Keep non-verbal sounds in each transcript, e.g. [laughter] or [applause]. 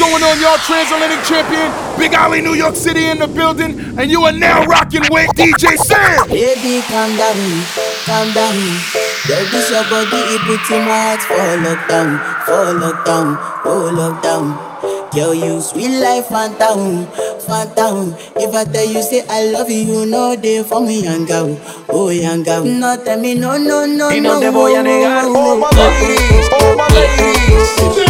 going on, y'all? Transatlantic champion, Big Ali, New York City in the building, and you are now rocking with DJ Sam. Baby, calm down, calm down. Baby, your body, it puts in my heart for lockdown, for lockdown, for lockdown. Girl, you sweet life, phantom, phantom. If I tell you, say I love you, you know they for me, young girl, oh young girl. No, tell me, no, no, no, no. Y no te voy a negar, oh my ladies, oh my ladies.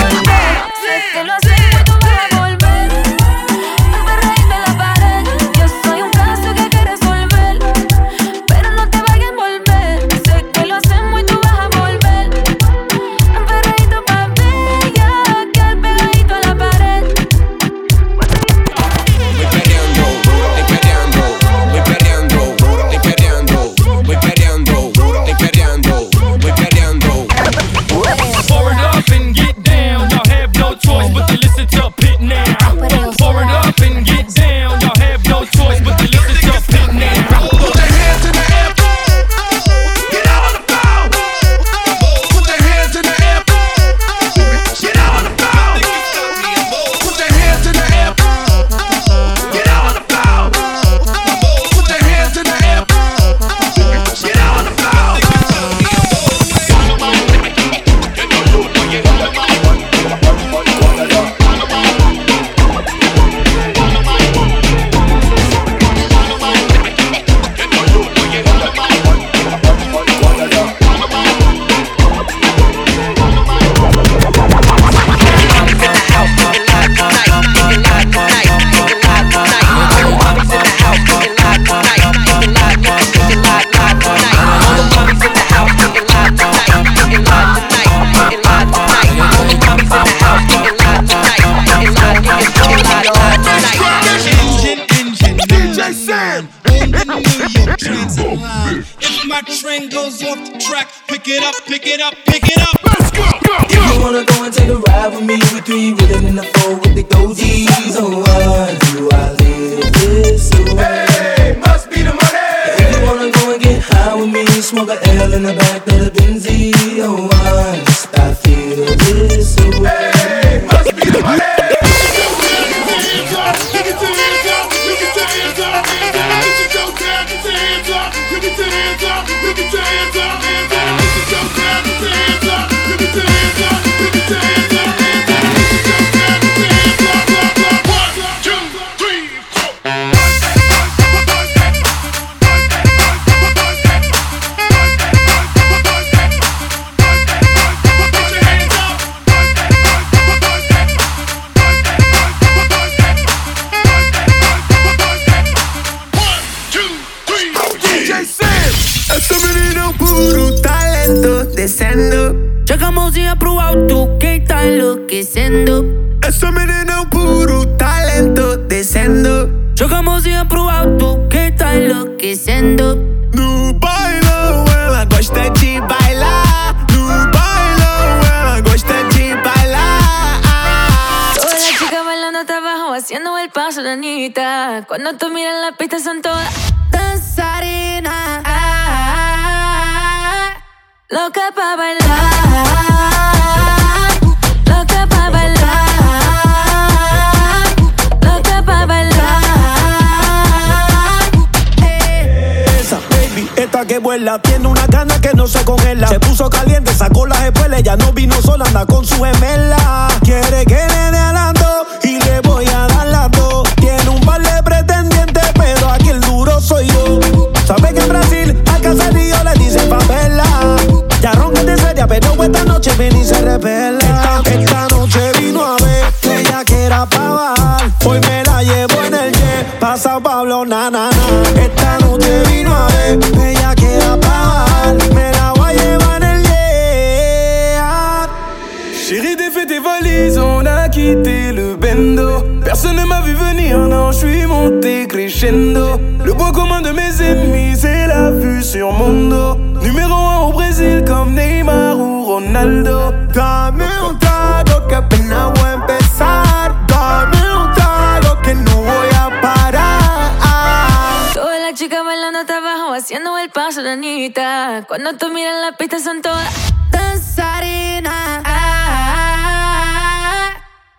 Cuando tú miras la pista son todas danzarinas.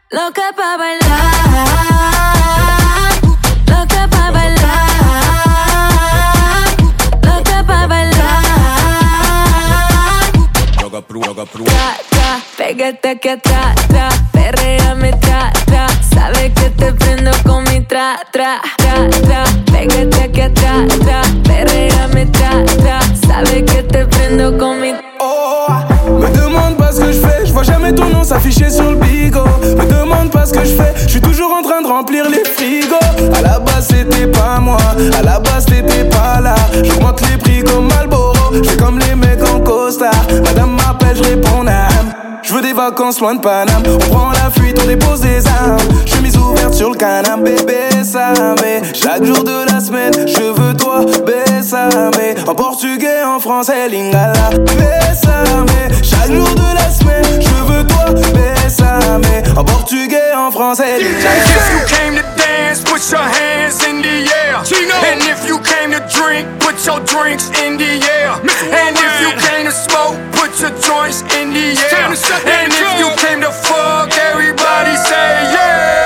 Loca pa' bailar. Loca pa' bailar. Loca pa' bailar. Loca, pru, loca, pru. Tra, pégate que atrás, tra. Oh, me demande pas ce que je fais, je vois jamais ton nom s'afficher sur le bigot. Me demande pas ce que je fais, je suis toujours en train de remplir les frigos. À la base c'était pas moi, à la base t'étais pas là. J'augmente les prix comme Malboro, j'ai comme les mecs en costard. Madame m'appelle, je réponds. Je veux des vacances loin de Paname. On prend la fuite, on dépose des armes. Chemise ouverte sur le canapé, bébé, ça mais Chaque jour de la semaine, je veux toi, bébé. Bésame, en portugais, en français, lingala. Bésame, chaque jour de la semaine, je veux toi. Bésame, en portugais, en français, lingala. put your hands in the air. Chino. And if you came to drink, put your drinks in the air. And if you came to smoke, put your joints in the air. And if you came to fuck, everybody say yeah.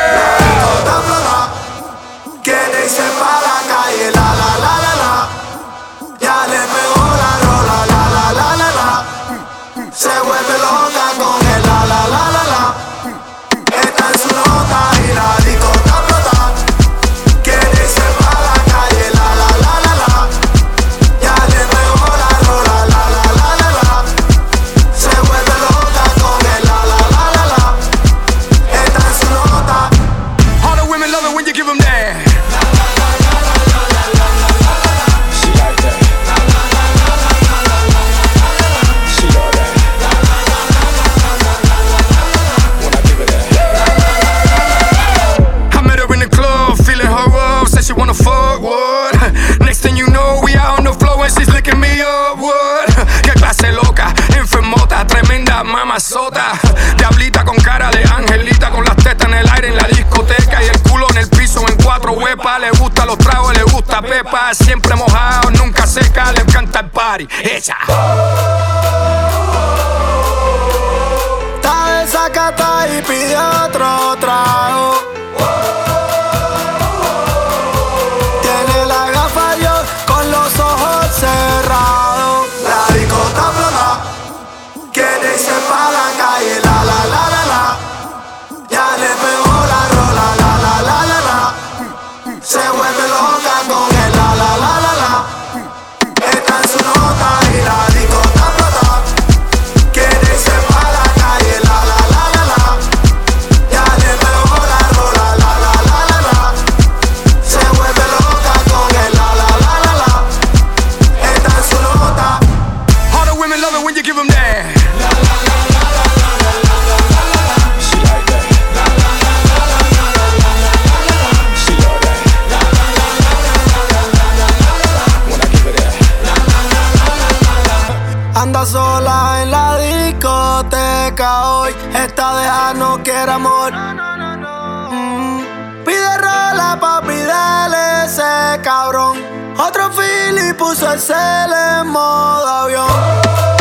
puso el cel en modo avión.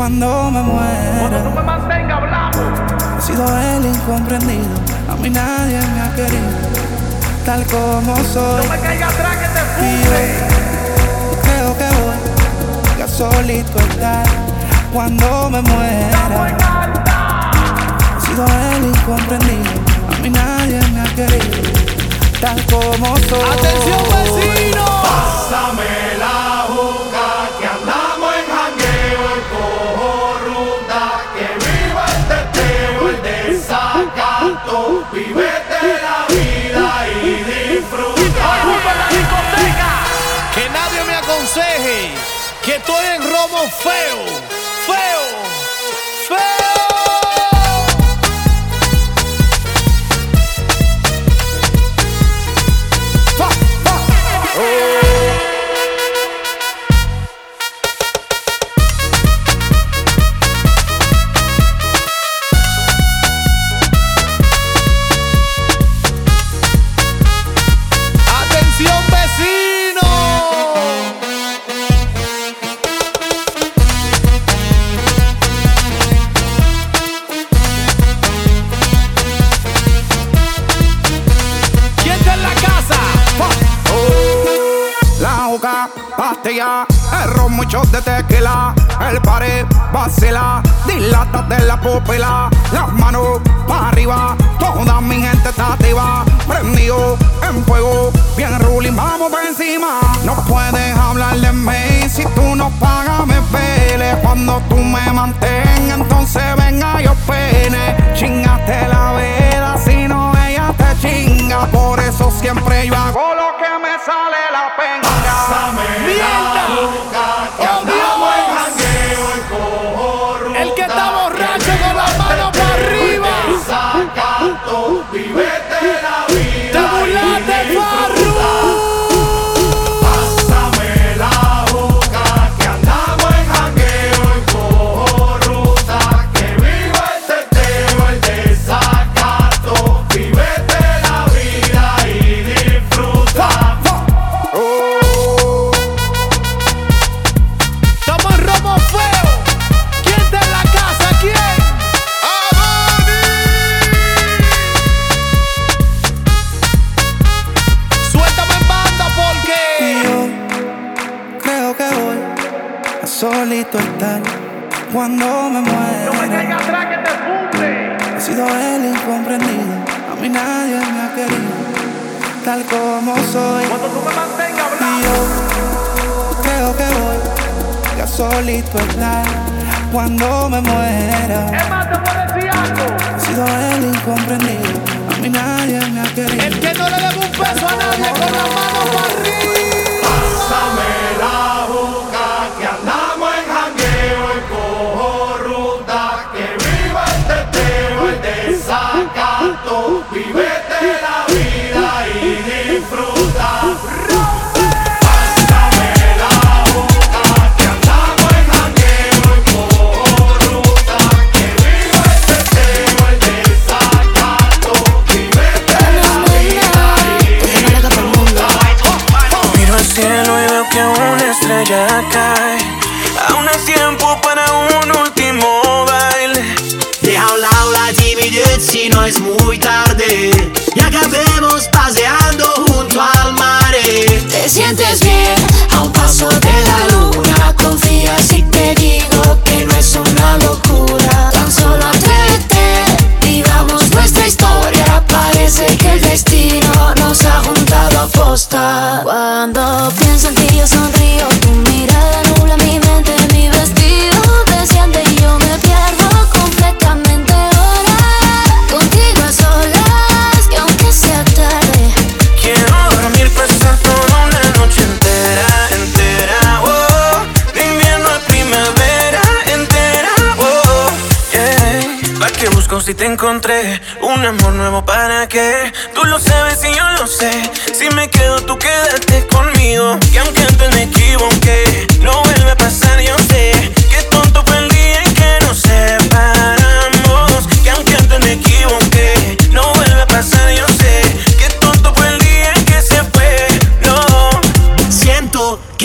cuando me muera. Cuando no me mantenga hablando. He sido el incomprendido, a mí nadie me ha querido, tal como soy. No me caiga atrás que te fui. creo que voy ya solito estar cuando me muera. He sido el incomprendido, a mí nadie me ha querido, tal como soy. Atención vecino. Pásame Orfeu! shots de tequila, el pared vacila, dilátate la pupila, las manos para arriba, toda mi gente está activa, prendido en fuego, bien ruling, vamos por encima. No puedes hablar de mí si tú no pagas me pele, cuando tú me mantengas, entonces venga yo te encontré un amor nuevo para qué. Tú lo sabes y yo lo sé. Si me quedo, tú quédate conmigo. Y aunque te me equivoqué.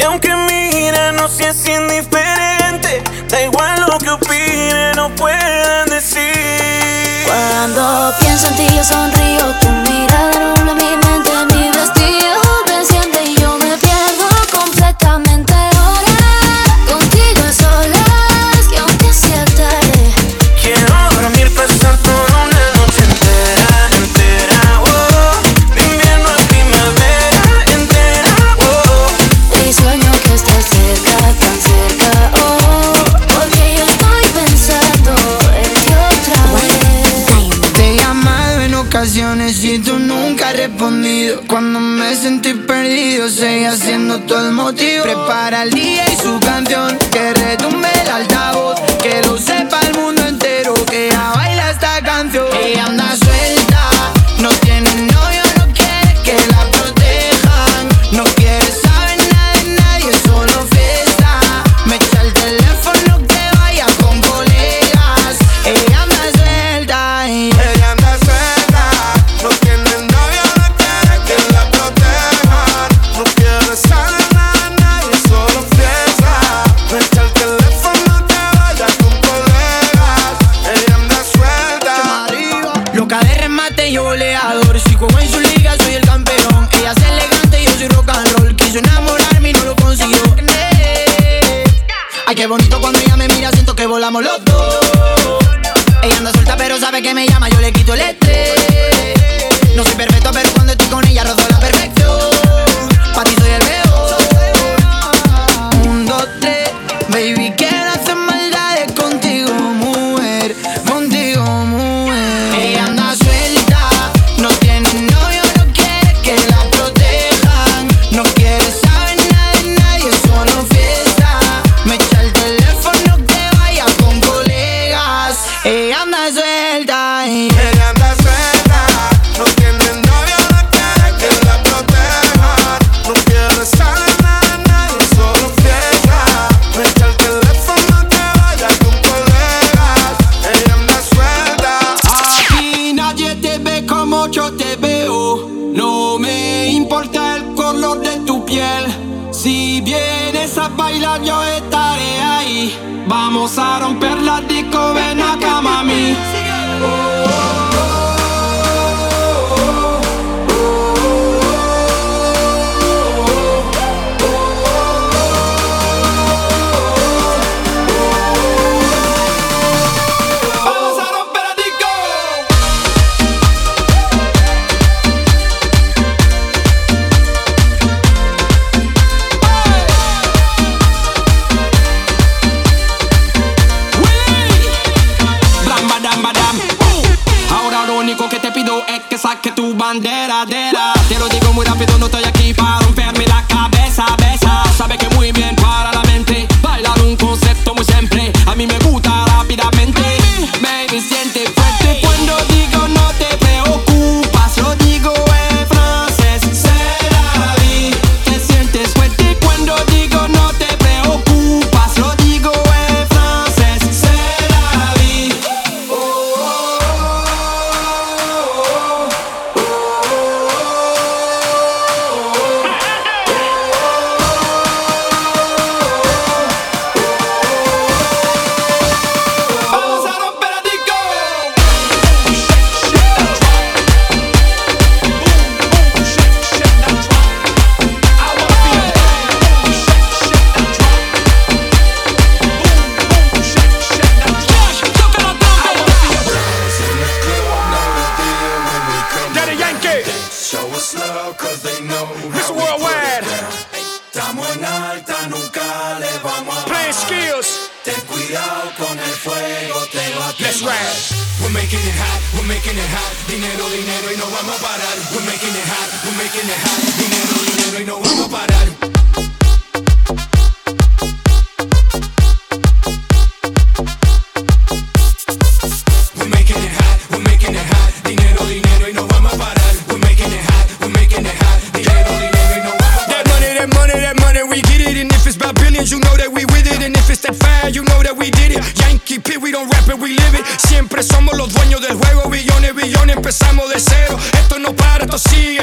Y aunque mira, no seas indiferente. Da igual lo que opinen, no puedan decir. Cuando pienso en ti, yo sonrío cuando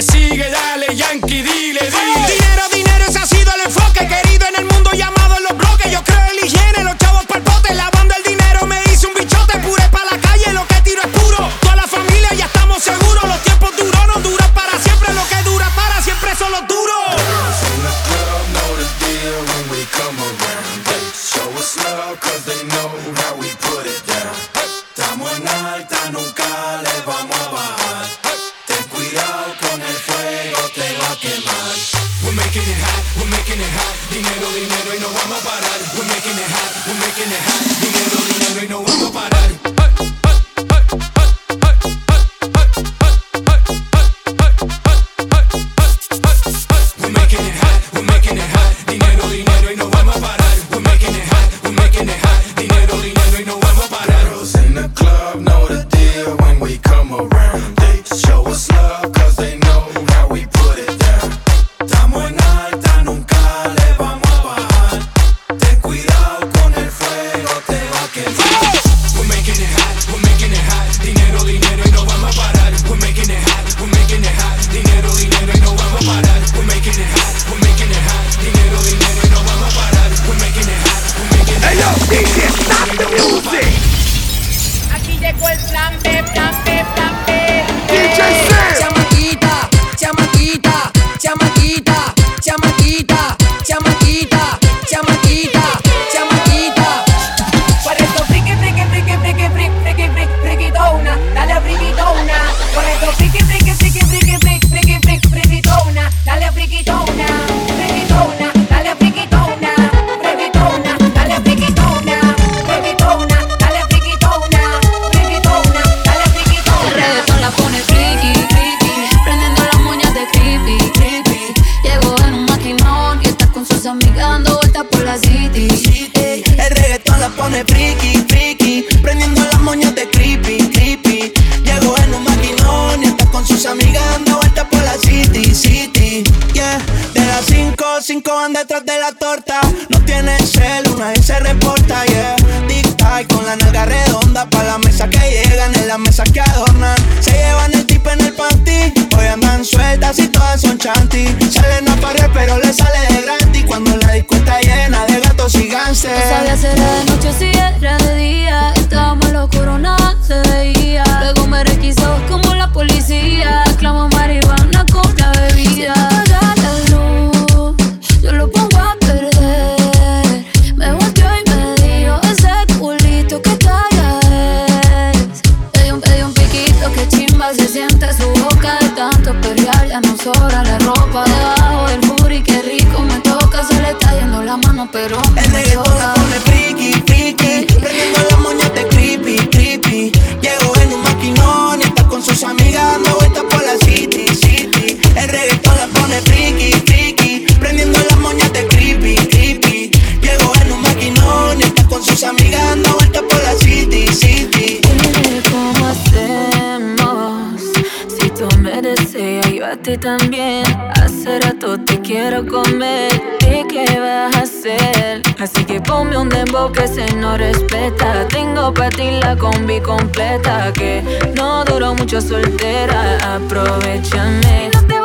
sigue, sigue. Dale, una vuelta por la city, city, yeah. De las 5, 5 van detrás de la torta. No tiene cel, una vez se reporta, yeah. Tic-tac con la nalga redonda. Pa' la mesa que llegan, en la mesa que adornan. Se llevan el tip en el panty. Hoy andan sueltas y todas son chanty. Salen a parir, pero le sale de gratis. Cuando la disco llena de gatos y. No sabía hacer de noche si era solo un dembow que se no respeta. Tengo para ti la combi completa que no duró mucho soltera. Aprovechame. No te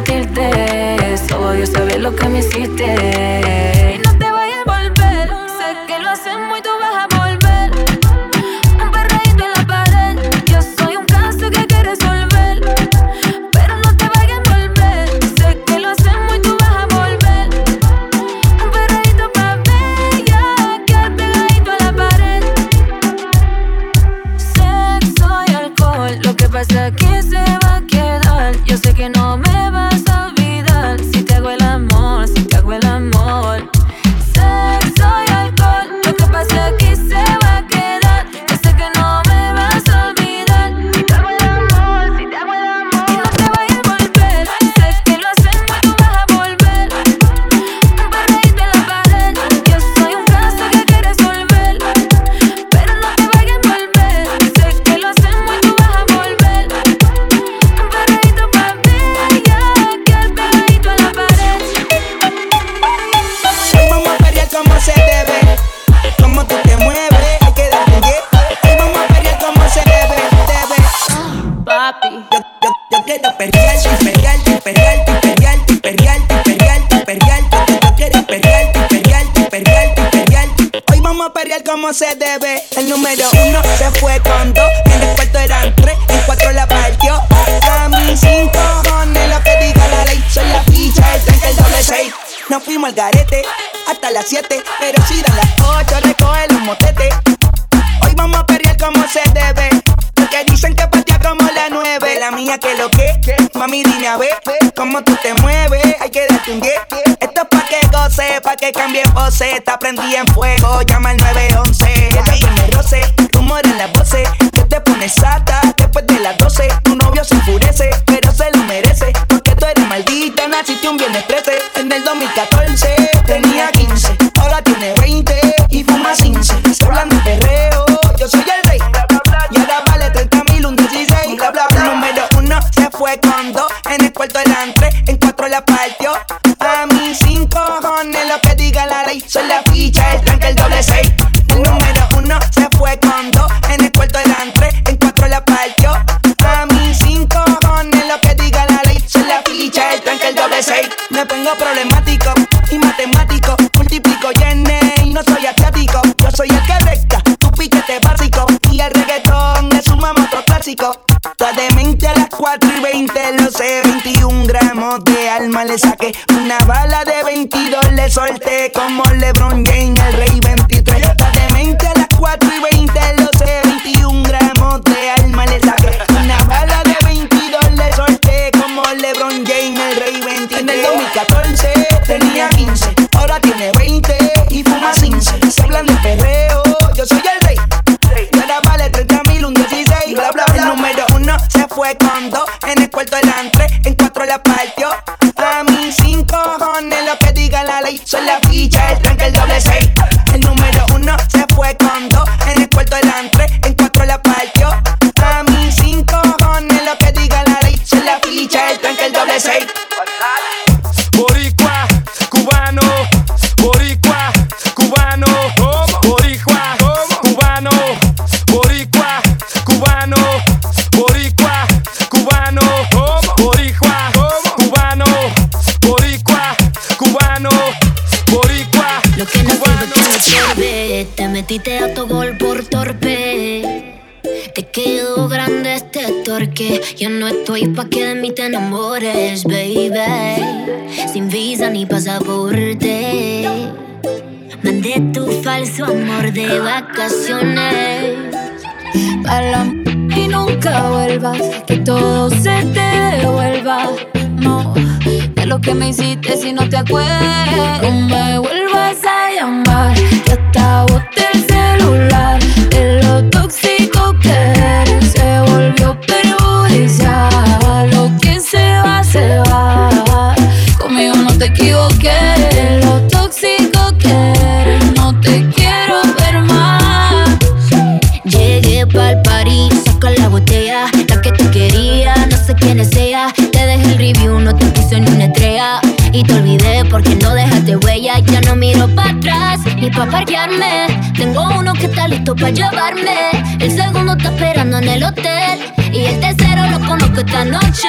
repetirte eso. Yo sabía lo que me hiciste. Y 20, lo sé, 21 gramos de alma le saqué. Una bala de 22 le solté como LeBron James, el rey estoy pa' que de mí te enamores, baby. Sin visa ni pasaporte. Mandé tu falso amor de vacaciones. Para y nunca vuelvas. Que todo se te devuelva. No, de lo que me hiciste si no te acuerdas. No me vuelvas a llamar. Que te equivoqué. Lo tóxico que eres. No te quiero ver más. Llegué pa'l party, saca la botella, la que te quería, no sé quién es ella. Te dejé el review, no te puse ni una estrella. Y te olvidé porque no dejaste huella. Ya no miro para atrás ni pa' parquearme. Tengo uno que está listo para llevarme. El segundo está esperando en el hotel. Y el tercero lo conozco esta noche.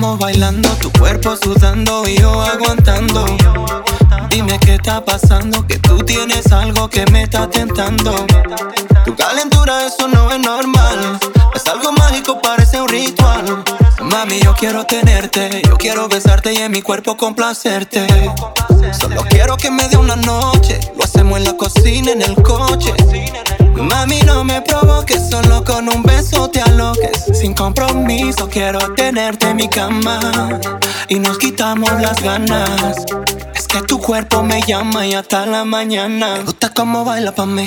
pasamos bailando, tu cuerpo sudando y yo aguantando. Dime qué está pasando, que tú tienes algo que me está tentando. Tu calentura, eso no es normal. Es algo mágico, parece un ritual. Mami, yo quiero tenerte, yo quiero besarte y en mi cuerpo complacerte. Solo quiero que me dé una noche, lo hacemos en la cocina, en el coche. Mami, no me provoques, solo con un beso te aloques. Sin compromiso, quiero tenerte en mi cama. Y nos quitamos las ganas. Es que tu cuerpo me llama y hasta la mañana. Gusta cómo baila pa' mí.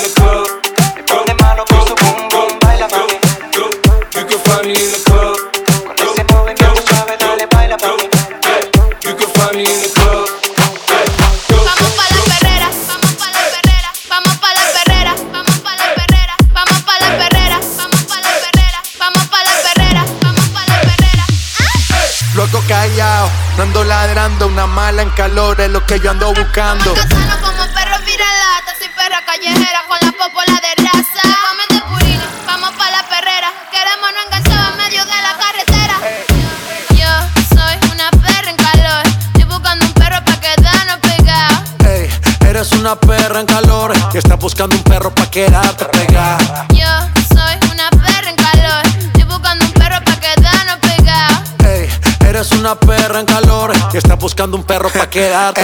ladrando, una mala en calor es lo que yo ando buscando. Casano como perro lata, soy perra callejera con la popola de raza. Vamos de purina, vamos pa' la perrera. Queremos no enganchar en medio de la carretera. Yo soy una perra en calor. Estoy buscando un perro pa' quedarnos pegados. Ey, eres una perra en calor y estás buscando un perro pa' quedarte pegada. Yo soy una perra en calor. Estoy buscando un perro pa' quedarnos pegados. Ey, eres una perra en calor buscando un perro pa' [laughs] quedarte.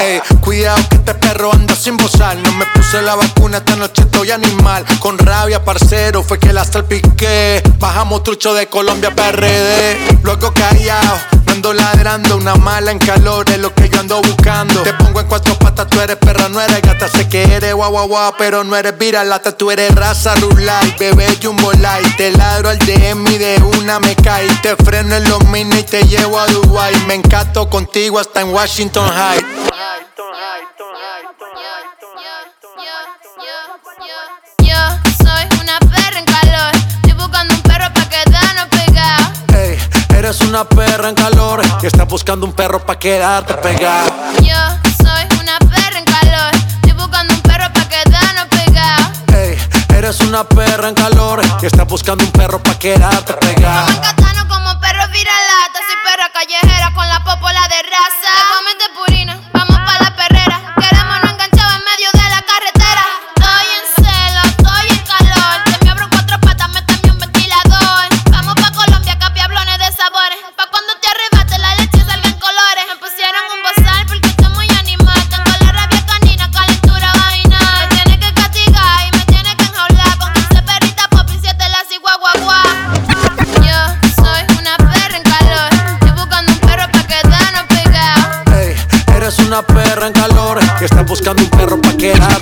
Ey, cuidado que este perro anda sin bozar. No me puse la vacuna, esta noche estoy animal. Con rabia, parcero, fue que la salpiqué. Bajamos trucho de Colombia PRD. Luego callado, no ando ladrando. Una mala en calor es lo que yo ando buscando. Te pongo en cuatro patas, tú eres perra, no eres gata. Sé que eres guau guau guau, pero no eres viralata. Tú eres raza rulay, bebé jumbo light. Te ladro al DM y de una me cae. Te freno en los mini y te llevo a Dubai. Me encanto contigo hasta en Washington High. Eres una perra en calor y estás buscando un perro pa' quedarte pegada. Yo soy una perra en calor. Estoy buscando un perro pa' quedarnos pegados. Ey, eres una perra en calor y estás buscando un perro pa' quedarte pegada. Casano como perro lata, soy perra callejera con la popola de raza. De purina, buscando un perro pa' quedarte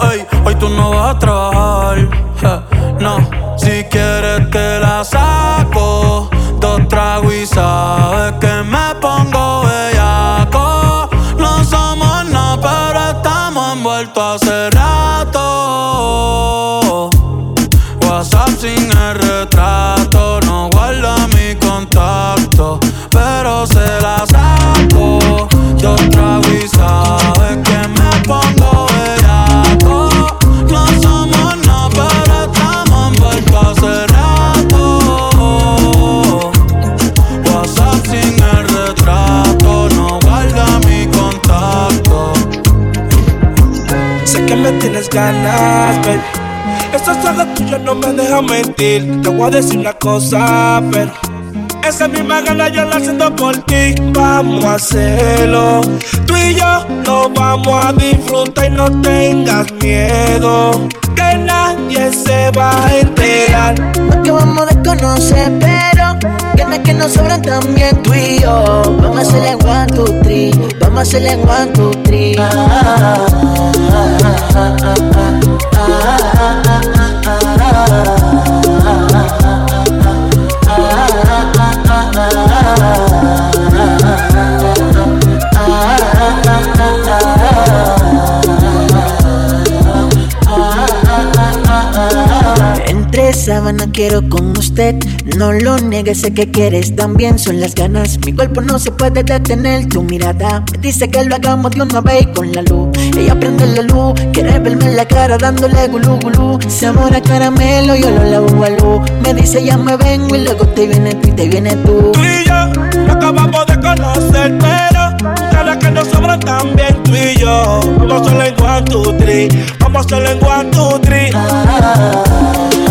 Ey, hoy tú no vas a trabajar. no, si quieres te la saco. Dos tragos y sabes que me tienes ganas, ojos tuyos no me dejan mentir. Te voy a decir una cosa, pero esa misma gana yo la siento por ti. Vamos a hacerlo. Tú y yo lo vamos a disfrutar y no tengas miedo. Que nadie se va a enterar. que vamos a desconocer, pero ganas que nos sobran también tú y yo. Vamos a hacerle one, three. Vamos a hacerle one, three. Ah, ah, ah, sábana quiero con usted, no lo niegues, sé que quieres también, son las ganas, mi cuerpo no se puede detener, tu mirada me dice que lo hagamos de una vez con la luz, ella prende la luz, quiere verme en la cara dándole gulú gulú, se amora caramelo, yo lo lavo a luz, me dice ya me vengo y luego te viene tú y te viene tú. Tú y yo acabamos de conocer, pero ganas que nos sobran también tú y yo. Vamos a hacerlo en one, two, three. Vamos a hacerlo en one, two, three.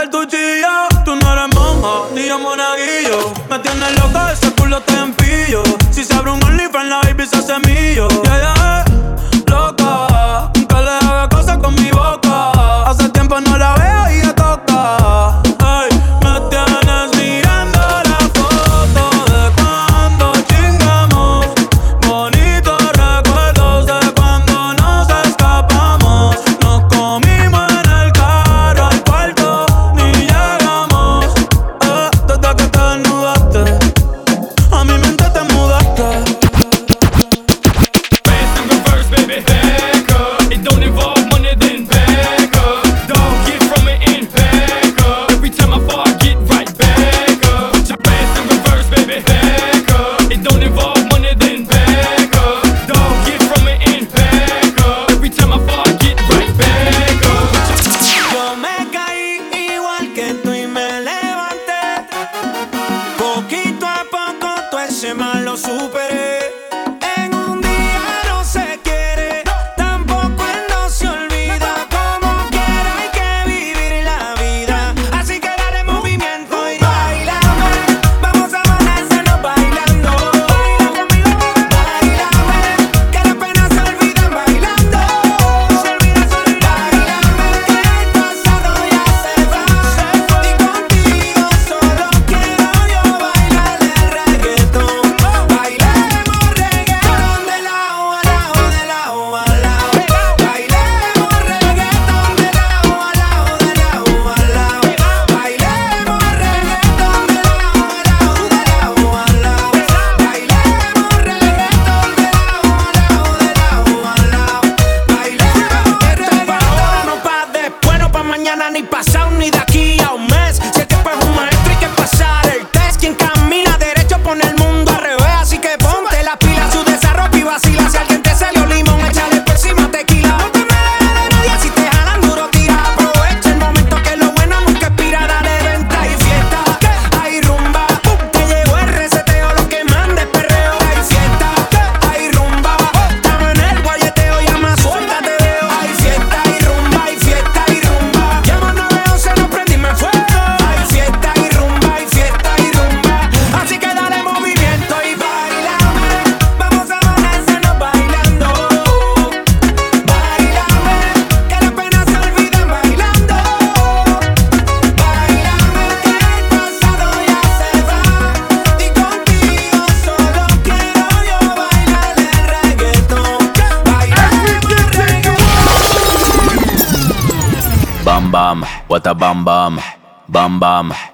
ser tu chilla. Tú no eres monja, ni yo monaguillo. Me tienes loca, ese culo te empillo. Si se abre un OnlyFans, la baby se hace millo.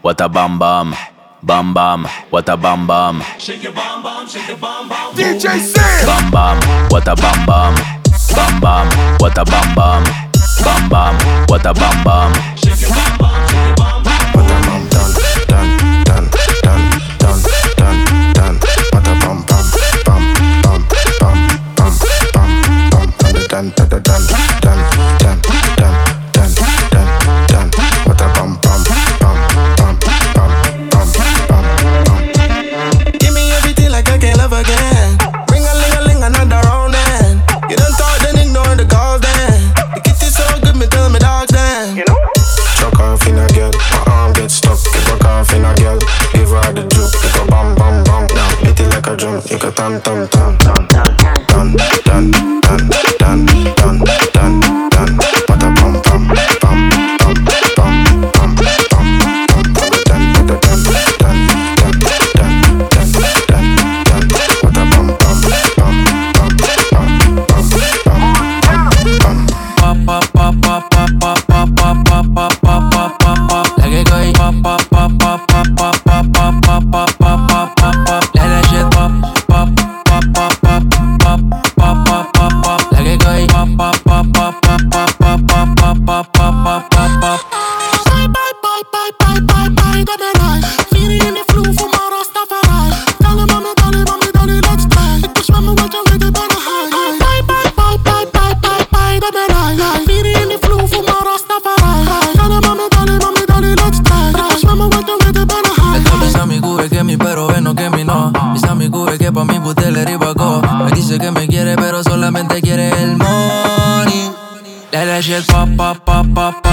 what a bam bam. Bam bam, what a bam bam. Shake your bam bam, shake your bam bam. DJ Sam. Bam bam, what a bam bam. Bam bam, what a bam bam. Bam bam, what a bam bam. mexe, pop, pop, pop, pop.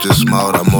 just small, I'm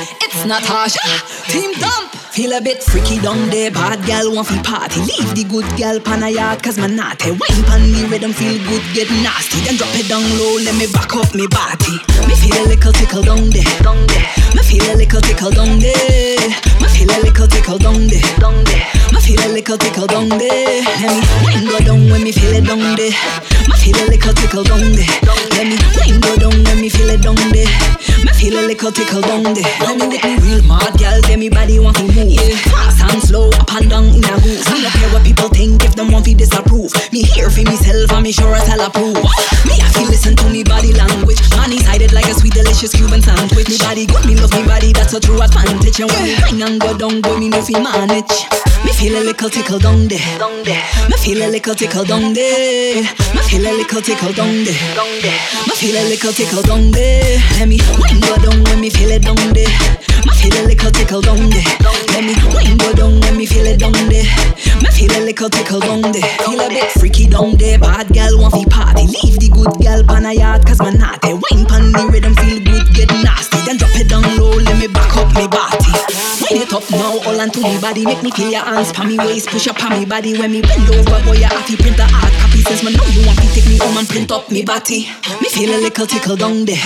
it's Natasha, ah, team dump. Feel a bit freaky down there, bad gal want fi party. Leave the good gal pan a yard, cause man naughty. Wine pan the rhythm, feel good, get nasty. Then drop it down low, let me back up me body. Me feel a little tickle down there, down there. Me feel a little tickle down there. Me feel a little tickle down there, down there. Me feel a little tickle down there. Let me wine go down when me feel it down there. Me feel a little tickle down there. Let me wine go down when me feel it down there. Me feel a little tickle down there. Let me with me real mad gal, tell me body want to Yeah. Fast and slow, up and down in a groove. Me no care what people think if them want to disapprove. Me here for myself and me sure I tell approve. Me have to listen to me body language. Man sided like a sweet delicious Cuban sandwich. Me body good, me love me body, that's a true advantage. And when me wine and go down, boy, me know fi manage. Me feel a little tickle down there. Me feel a little tickle down there. Me feel a little tickle down there. Me feel a little tickle down there. Let me wine go down when me feel it down there. Me feel a little tickle down there. Let me wine go down when me feel it down there. Me feel a little tickle down there. Feel a bit freaky down there. Bad gal want fi party. Leave the good gal pan a yard cause man naughty. Wine pan the rhythm feel good get nasty. Then drop it down low. Let me back up me body. Wind it up now, all onto the body. Make me feel your hands pa me waist, push up on me body. When me bend over, boy, you have to print a hard copy. Since me know you want to take me home and print up me body. Me feel a little tickle down there.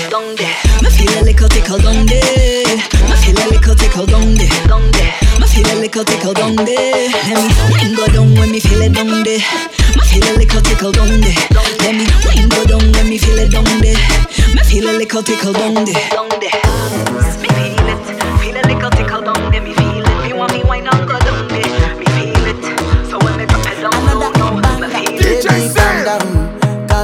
Me feel a little tickle down there. Me feel a little tickle down there. Me feel a little tickle down there. Let me wine go down when me feel it down there. Me feel a little tickle down there. Let me wine go down when me feel it down there. Me feel a little tickle down there. Me feel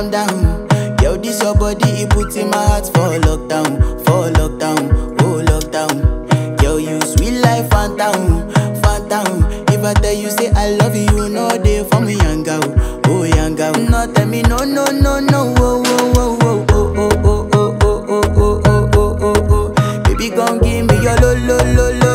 calm down. Yo, this your body, it puts in my heart for lockdown, for lockdown, oh lockdown. Yo, you sweet life, phantom, phantom. If I tell you say I love you, you know they for me, young girl, oh young girl. No, tell me no, no, no, no, oh, oh, oh, oh, oh, oh, oh, oh, oh, oh, oh, oh, oh, oh. Baby, gon' give me your lo, lo, lo, lo,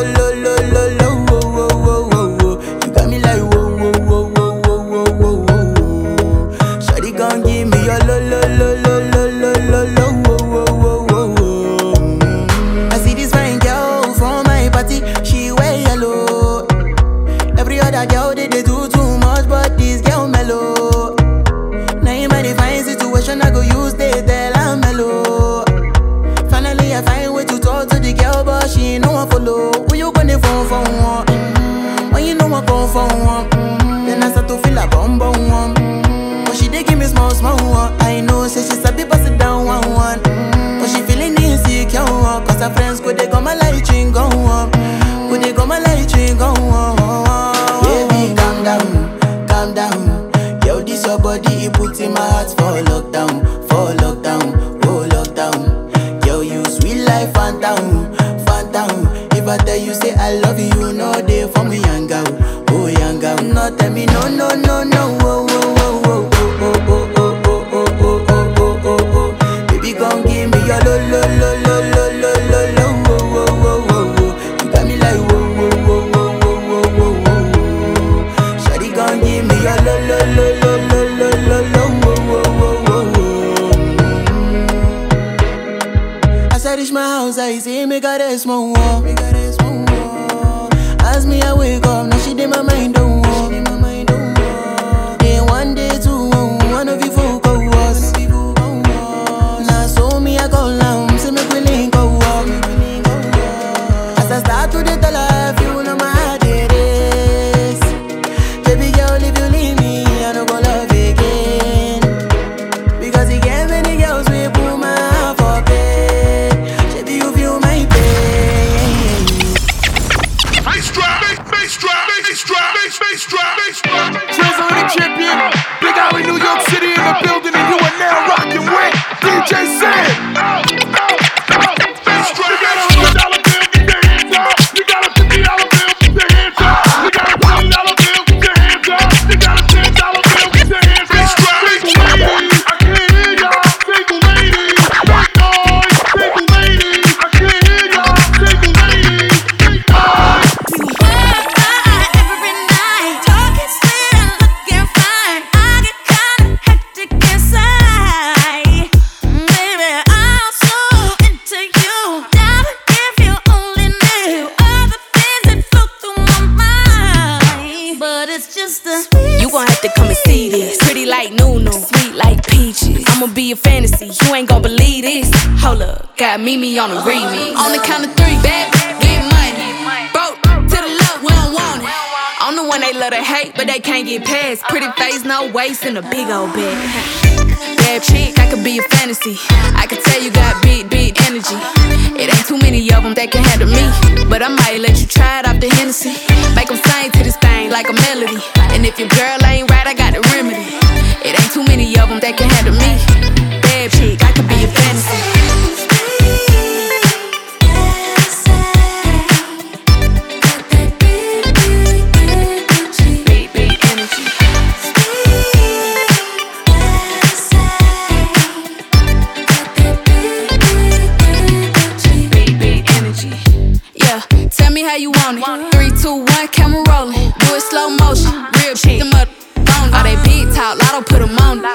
on the remix. On the count of three, bad get money. Broke to the left, we don't want it. I'm the one they love to hate, but they can't get past. Pretty face, no waist, and a big old bag. Bad chick, I could be a fantasy. I could tell you got big, big energy. It ain't too many of them that can handle me. But I might let you try it off the Hennessy. Make them sing to this thing like a melody. And if your girl ain't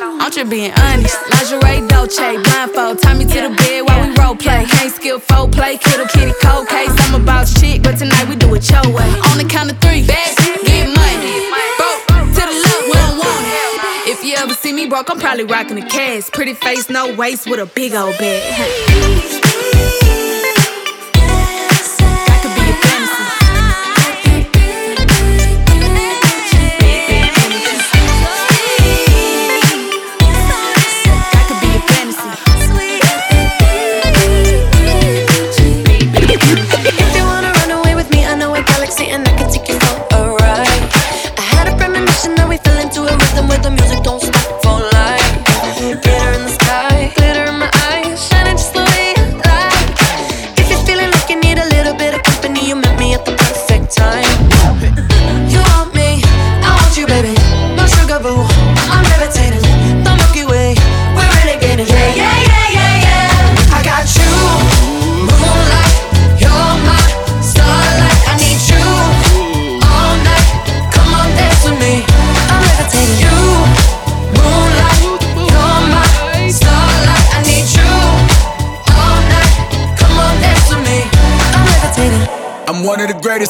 I'm just being honest. Lingerie, Dolce, blindfold. Tie me to the bed while we role play. Can't skill foul play, kittle kitty cold case. I'm about shit, but tonight we do it your way. On the count of three, bad get money. Broke to the we don't want it. If you ever see me broke, I'm probably rocking a cast. Pretty face, no waist, with a big old bag. [laughs]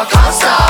sua calça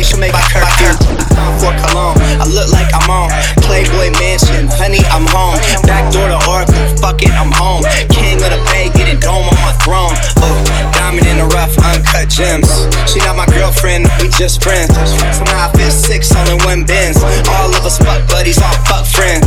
She make, my curfew. For cologne, I look like I'm on Playboy Mansion. Honey, I'm home. Back door to Oracle, fuck it, I'm home. King of the Bay, getting dome on my throne. Oh, diamond in the rough, uncut gems. She not my girlfriend, we just friends. Somehow I feel six, all in one bins. All of us fuck buddies, all fuck friends.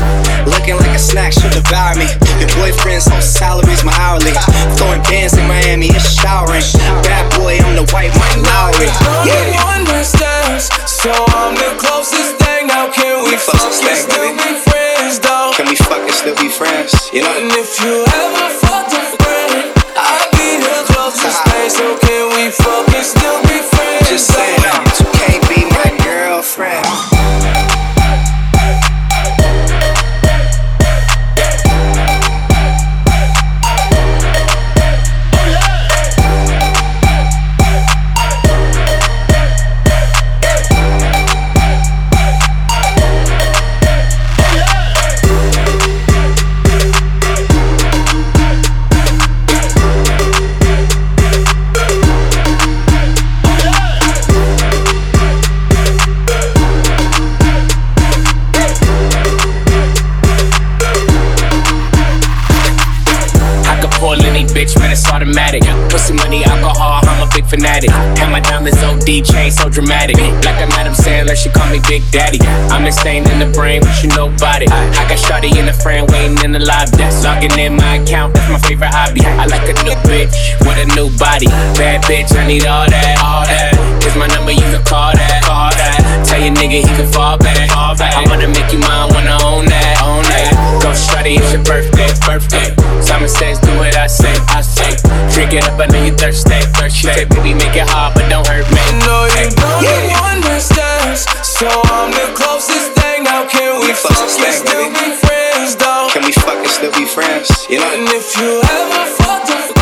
Looking like a snack, should devour me. Your boyfriend's whole salary's my hourly. Throwing bands in Miami, it's showering. Bad boy, I'm the white Mike Lowry. Yeah. understands, so I'm the closest thing. How can we fuck and still be friends, though? Can we fuck and still be friends? You know? And if you ever fucked a Pussy money, alcohol, I'm a big fanatic. And my diamonds OD chain so dramatic. Like I'm Adam Sandler, she call me Big Daddy. I'm stain in the brain, but you nobody. I got Shawty in the frame, waiting in the lobby. Logging in my account, that's my favorite hobby. I like a new bitch with a new body. Bad bitch, I need all that, all that. Here's my number, you can call that, call that. Tell your nigga he can fall back, fall back. I wanna make you mine, wanna own that, own that. Go Shawty, it's your birthday, birthday. Simon says, do what I say, I say. Drink it up, I know you thirsty, thirsty. Say, baby, make it hard, but don't hurt me. No, you don't Yeah. understand. So I'm the closest thing. How can we fuck and still be friends, though? Can we fuck and still be friends? You know? And if you ever fucked a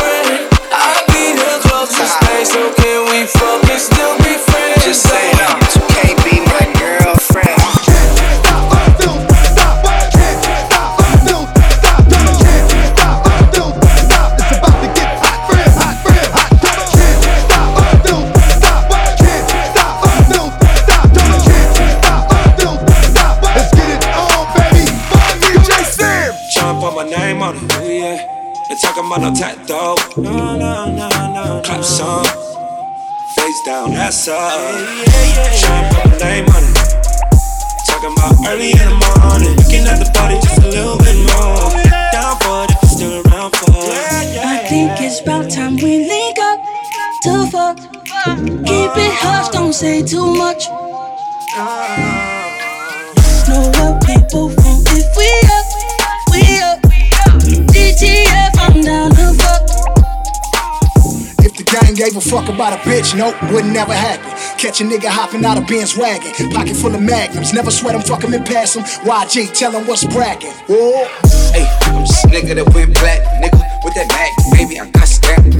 talking about no. No, no, no, no. Clap some. Face down, ass up. Tryna put my name on it. Talking about early in the morning. Looking at the body just a little bit more. Down for it still around for it. I think it's about time we link up to fuck. Keep it hush, don't say too much. Know what people want gave a fuck about a bitch, nope, wouldn't never happen. Catch a nigga hopping out of Ben's wagon, pocket full of magnums. Never sweat him, fuck him and pass him. YG, tell him what's bragging. Whoa. Hey, I'm just nigga that went black, nigga, with that mag, baby, I got stacked.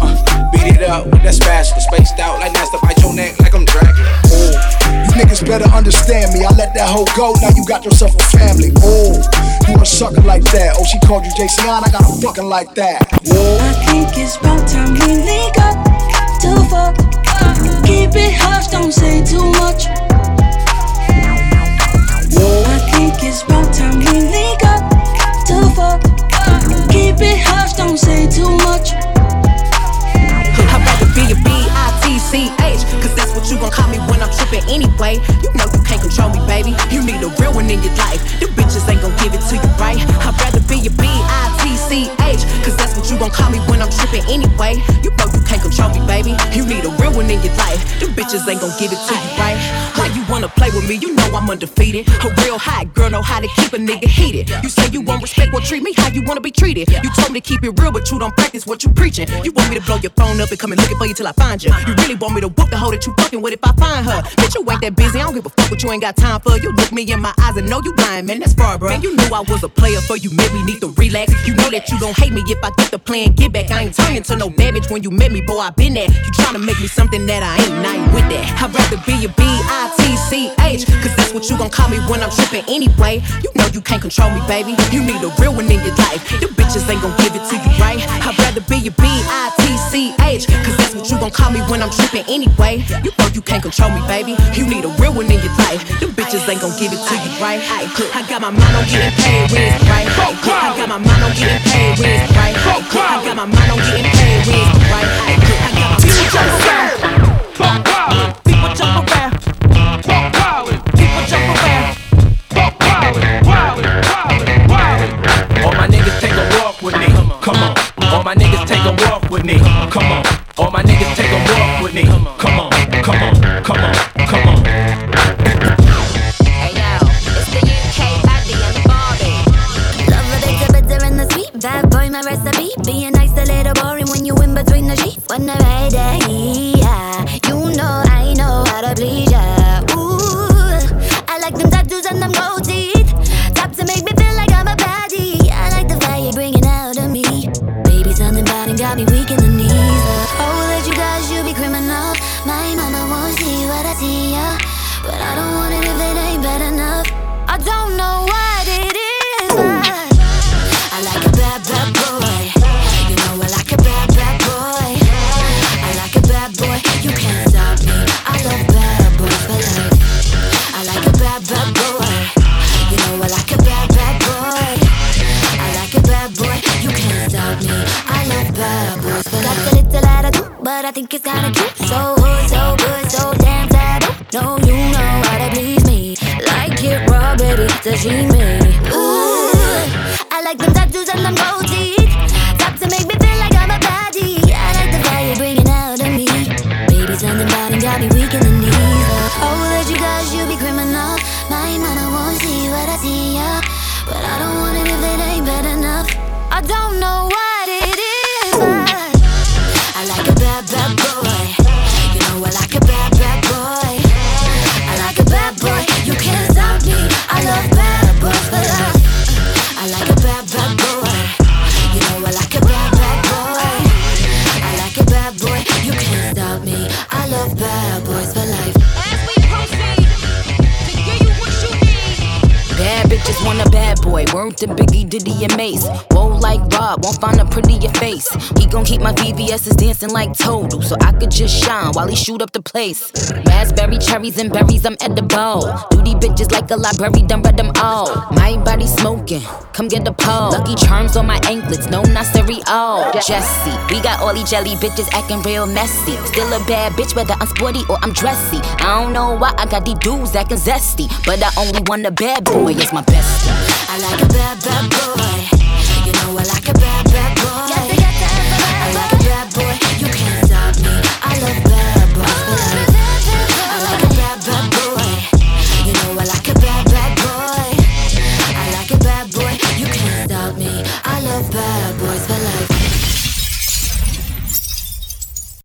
Uh, beat it up with that spatula, spaced out like that's to bite your neck like I'm dragging. Ooh. You niggas better understand me. I let that hoe go, now you got yourself a family. Oh, you a sucker like that. Oh, she called you JC I got a fucking like that. Whoa. I think it's about time we link Bitches ain't gon' give it to you right? Why you wanna play with me? You know I'm undefeated. A real hot girl know how to keep a nigga heated. You you won't respect, well treat me how you wanna be treated. You told me to keep it real, but you don't practice what you preaching. You want me to blow your phone up and come and looking for you till I find you You really want me to whoop the hoe that you fucking with if I find her. Bitch, you ain't that busy, I don't give a fuck what you ain't got time for. You look me in my eyes and know you lying, man, that's far, bro Man, you knew I was a player, so you made me need to relax. You know that you gon' hate me if I get the plan, get back. I ain't turning to no damage when you met me, boy, I been there. You tryna make me something that I ain't, I ain't with that. I'd rather be a B-I-T-C T-C-H. Cause that's what you gon' call me when I'm trippin' anyway. You know you can't control me, baby. You need a real one in your life. Them bitches ain't gon' give it to you, right? I'd rather be a B-I-T-C-H. Cause that's what you gon' call me when I'm trippin' anyway. You know you can't control me, baby. You need a real one in your life. Them bitches ain't gon' give it to you, right? I got my mind on getting paid with it, right? I got my mind on getting paid with it, right? I got my mind on getting paid with it, right? I got my people jump around. People jump around. People with me. Come on. All my niggas take a walk with me. Come on. Come on. Come on. Come on. Hey yo, it's the UK Addy and Barbie. Love the bitter, and the sweet. Bad boy, my recipe. Being nice, a little boring when you in between the sheets. When the right day, yeah. You know, I know how to please ya. Ooh, I like them tattoos and them gold I don't know T'as jamais to Biggie, Diddy, and Mace. Whoa, like Rob, won't find a prettier face. He gon' keep my VVS's dancing like Total, so I could just shine while he shoot up the place. Raspberry, cherries, and berries, I'm edible. Duty bitches like a library, done read them all. My body smoking, come get a pole. Lucky charms on my anklets, no, not cereal. Oh. Jesse, we got all these jelly bitches acting real messy. Still a bad bitch, whether I'm sporty or I'm dressy. I don't know why I got these dudes acting zesty, but I only want a bad boy, it's my bestie. I like a bad, bad boy. You know I like a bad, bad boy.